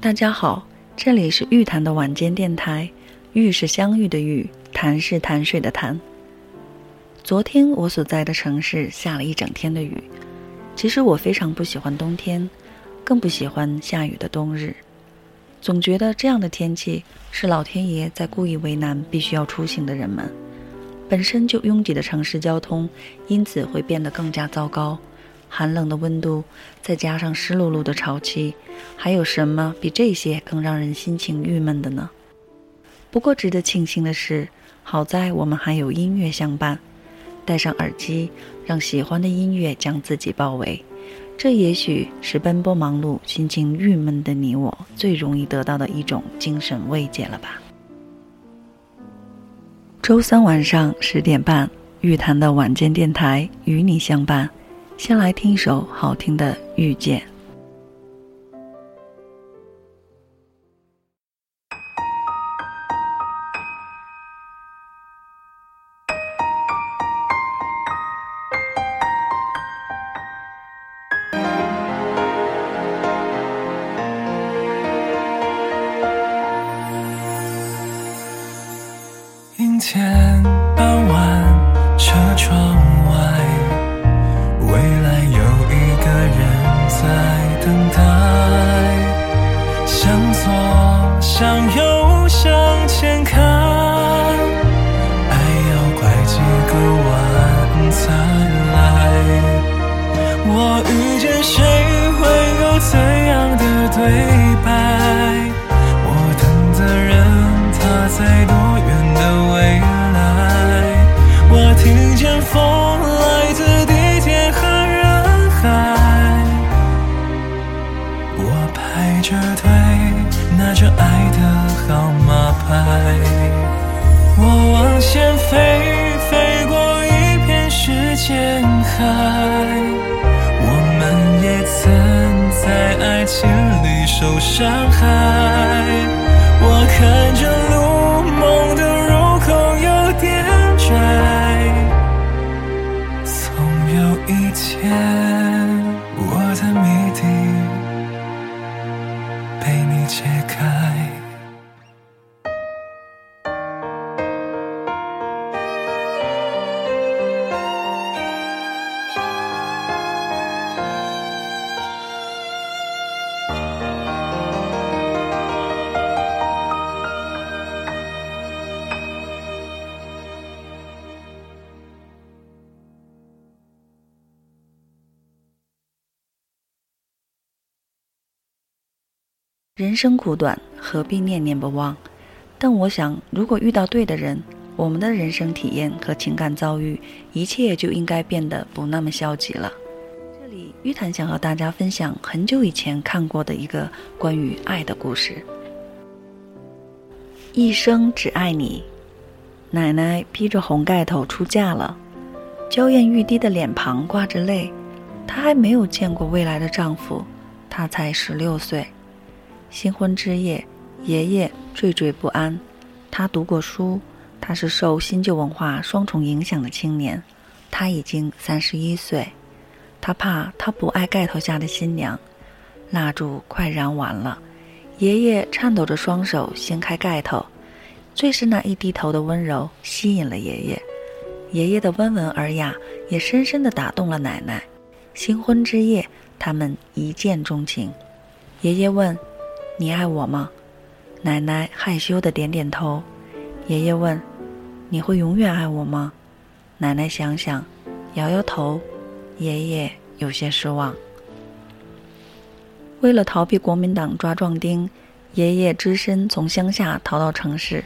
大家好，这里是玉谈的晚间电台。玉是相遇的玉，潭是潭水的潭。昨天我所在的城市下了一整天的雨。其实我非常不喜欢冬天，更不喜欢下雨的冬日。总觉得这样的天气是老天爷在故意为难必须要出行的人们。本身就拥挤的城市交通，因此会变得更加糟糕。寒冷的温度，再加上湿漉漉的潮气，还有什么比这些更让人心情郁闷的呢？不过值得庆幸的是，好在我们还有音乐相伴。戴上耳机，让喜欢的音乐将自己包围，这也许是奔波忙碌、心情郁闷的你我最容易得到的一种精神慰藉了吧。周三晚上十点半，玉潭的晚间电台与你相伴。先来听一首好听的《遇见》。间人生苦短，何必念念不忘？但我想，如果遇到对的人，我们的人生体验和情感遭遇，一切就应该变得不那么消极了。这里，玉檀想和大家分享很久以前看过的一个关于爱的故事。一生只爱你，奶奶披着红盖头出嫁了，娇艳欲滴的脸庞挂着泪。她还没有见过未来的丈夫，她才十六岁。新婚之夜，爷爷惴惴不安。他读过书，他是受新旧文化双重影响的青年。他已经三十一岁，他怕他不爱盖头下的新娘。蜡烛快燃完了，爷爷颤抖着双手掀开盖头，最是那一低头的温柔吸引了爷爷。爷爷的温文尔雅也深深地打动了奶奶。新婚之夜，他们一见钟情。爷爷问。你爱我吗？奶奶害羞的点点头。爷爷问：“你会永远爱我吗？”奶奶想想，摇摇头。爷爷有些失望。为了逃避国民党抓壮丁，爷爷只身从乡下逃到城市。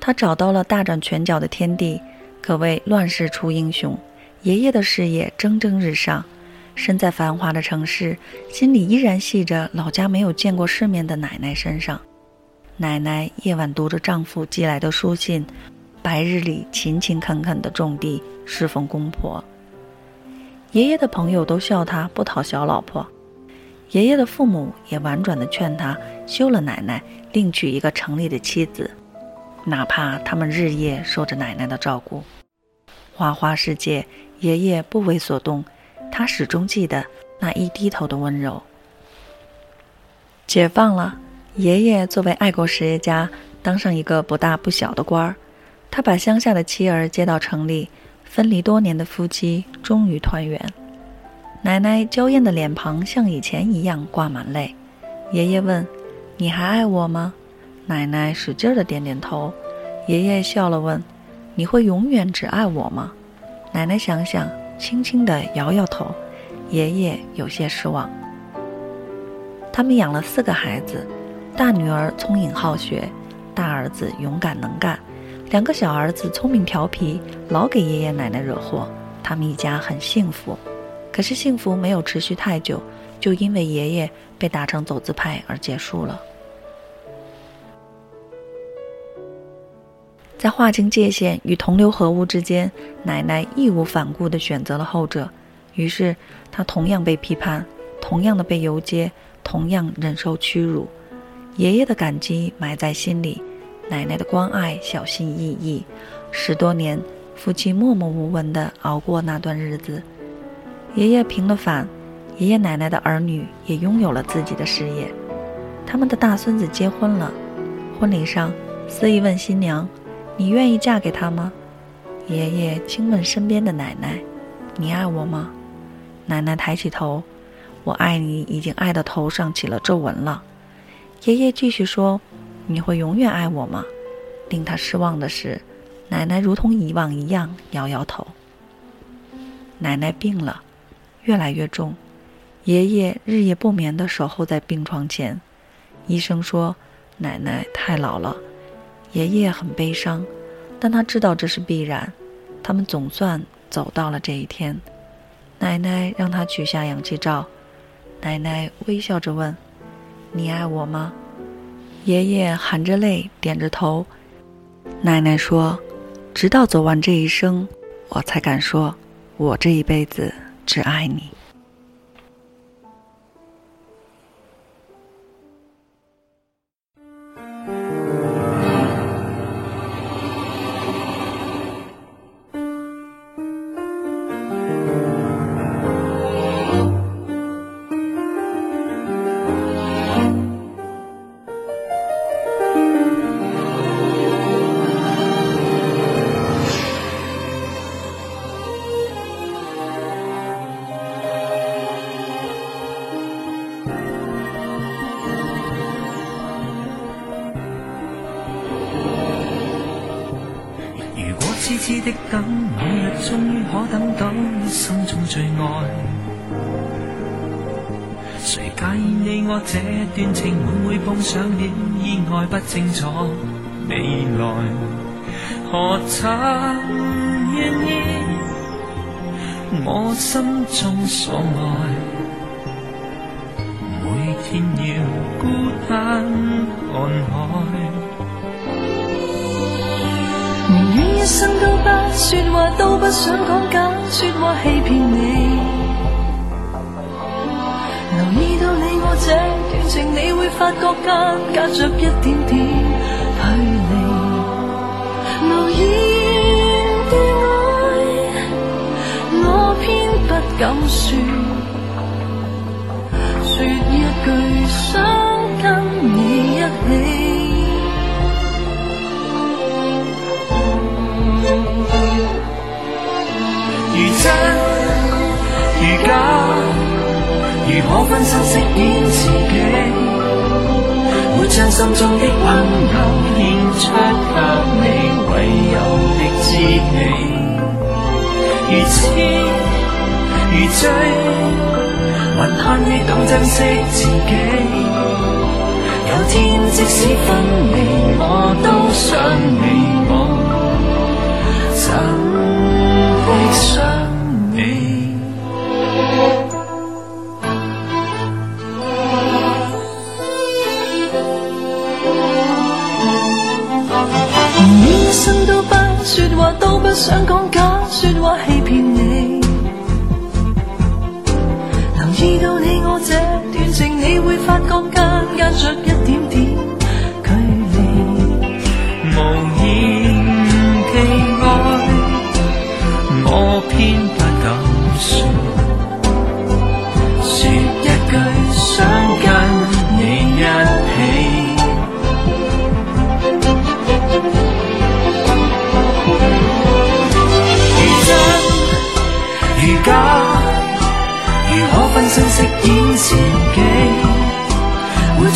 他找到了大展拳脚的天地，可谓乱世出英雄。爷爷的事业蒸蒸日上。身在繁华的城市，心里依然系着老家没有见过世面的奶奶身上。奶奶夜晚读着丈夫寄来的书信，白日里勤勤恳恳地种地侍奉公婆。爷爷的朋友都笑他不讨小老婆，爷爷的父母也婉转地劝他休了奶奶，另娶一个城里的妻子，哪怕他们日夜受着奶奶的照顾。花花世界，爷爷不为所动。他始终记得那一低头的温柔。解放了，爷爷作为爱国实业家，当上一个不大不小的官儿。他把乡下的妻儿接到城里，分离多年的夫妻终于团圆。奶奶娇艳的脸庞像以前一样挂满泪。爷爷问：“你还爱我吗？”奶奶使劲的点点头。爷爷笑了问：“你会永远只爱我吗？”奶奶想想，轻轻地摇摇头。爷爷有些失望。他们养了四个孩子，大女儿聪颖好学，大儿子勇敢能干。两个小儿子聪明调皮，老给爷爷奶奶惹祸。他们一家很幸福，可是幸福没有持续太久，就因为爷爷被打成走资派而结束了。在划清界限与同流合污之间，奶奶义无反顾地选择了后者。于是，她同样被批判，同样的被游街，同样忍受屈辱。爷爷的感激埋在心里。奶奶的关爱小心翼翼，十多年，夫妻默默无闻地熬过那段日子。爷爷平了反，爷爷奶奶的儿女也拥有了自己的事业。他们的大孙子结婚了，婚礼上，司仪问新娘：“你愿意嫁给他吗？”爷爷轻问身边的奶奶：“你爱我吗？”奶奶抬起头：“我爱你，已经爱到头上起了皱纹了。”爷爷继续说。你会永远爱我吗？令他失望的是，奶奶如同以往一样摇摇头。奶奶病了，越来越重，爷爷日夜不眠地守候在病床前。医生说，奶奶太老了。爷爷很悲伤，但他知道这是必然。他们总算走到了这一天。奶奶让他取下氧气罩。奶奶微笑着问：“你爱我吗？”爷爷含着泪，点着头。奶奶说：“直到走完这一生，我才敢说，我这一辈子只爱你。”痴痴的等，某日终于可等到心中最爱。谁介意你我这段情会会碰上了意外不清楚未来？何曾愿意我心中所爱？每天要孤单看海。你一生都不说话，都不想讲假说话欺骗你。留意到你我这段情，你会发觉间隔着一点点距离。无言的爱，我偏不敢说，分身饰演自己，没将心中的温柔献出给你，唯有的知己。如痴如醉，还盼你懂珍惜自己。有天即使分离，我都想你我。着一点点距离，无言寄爱，我偏不敢说，说一句想家。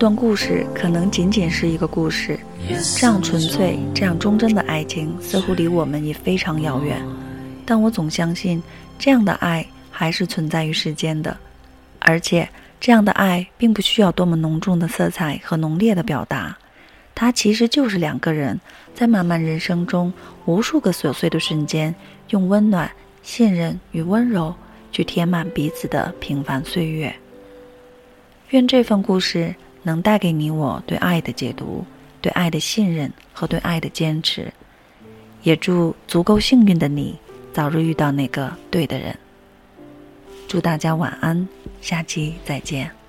段故事可能仅仅是一个故事，这样纯粹、这样忠贞的爱情，似乎离我们也非常遥远。但我总相信，这样的爱还是存在于世间的，而且这样的爱并不需要多么浓重的色彩和浓烈的表达，它其实就是两个人在漫漫人生中无数个琐碎的瞬间，用温暖、信任与温柔去填满彼此的平凡岁月。愿这份故事能带给你我对爱的解读，对爱的信任和对爱的坚持，也祝足够幸运的你早日遇到那个对的人。祝大家晚安，下期再见。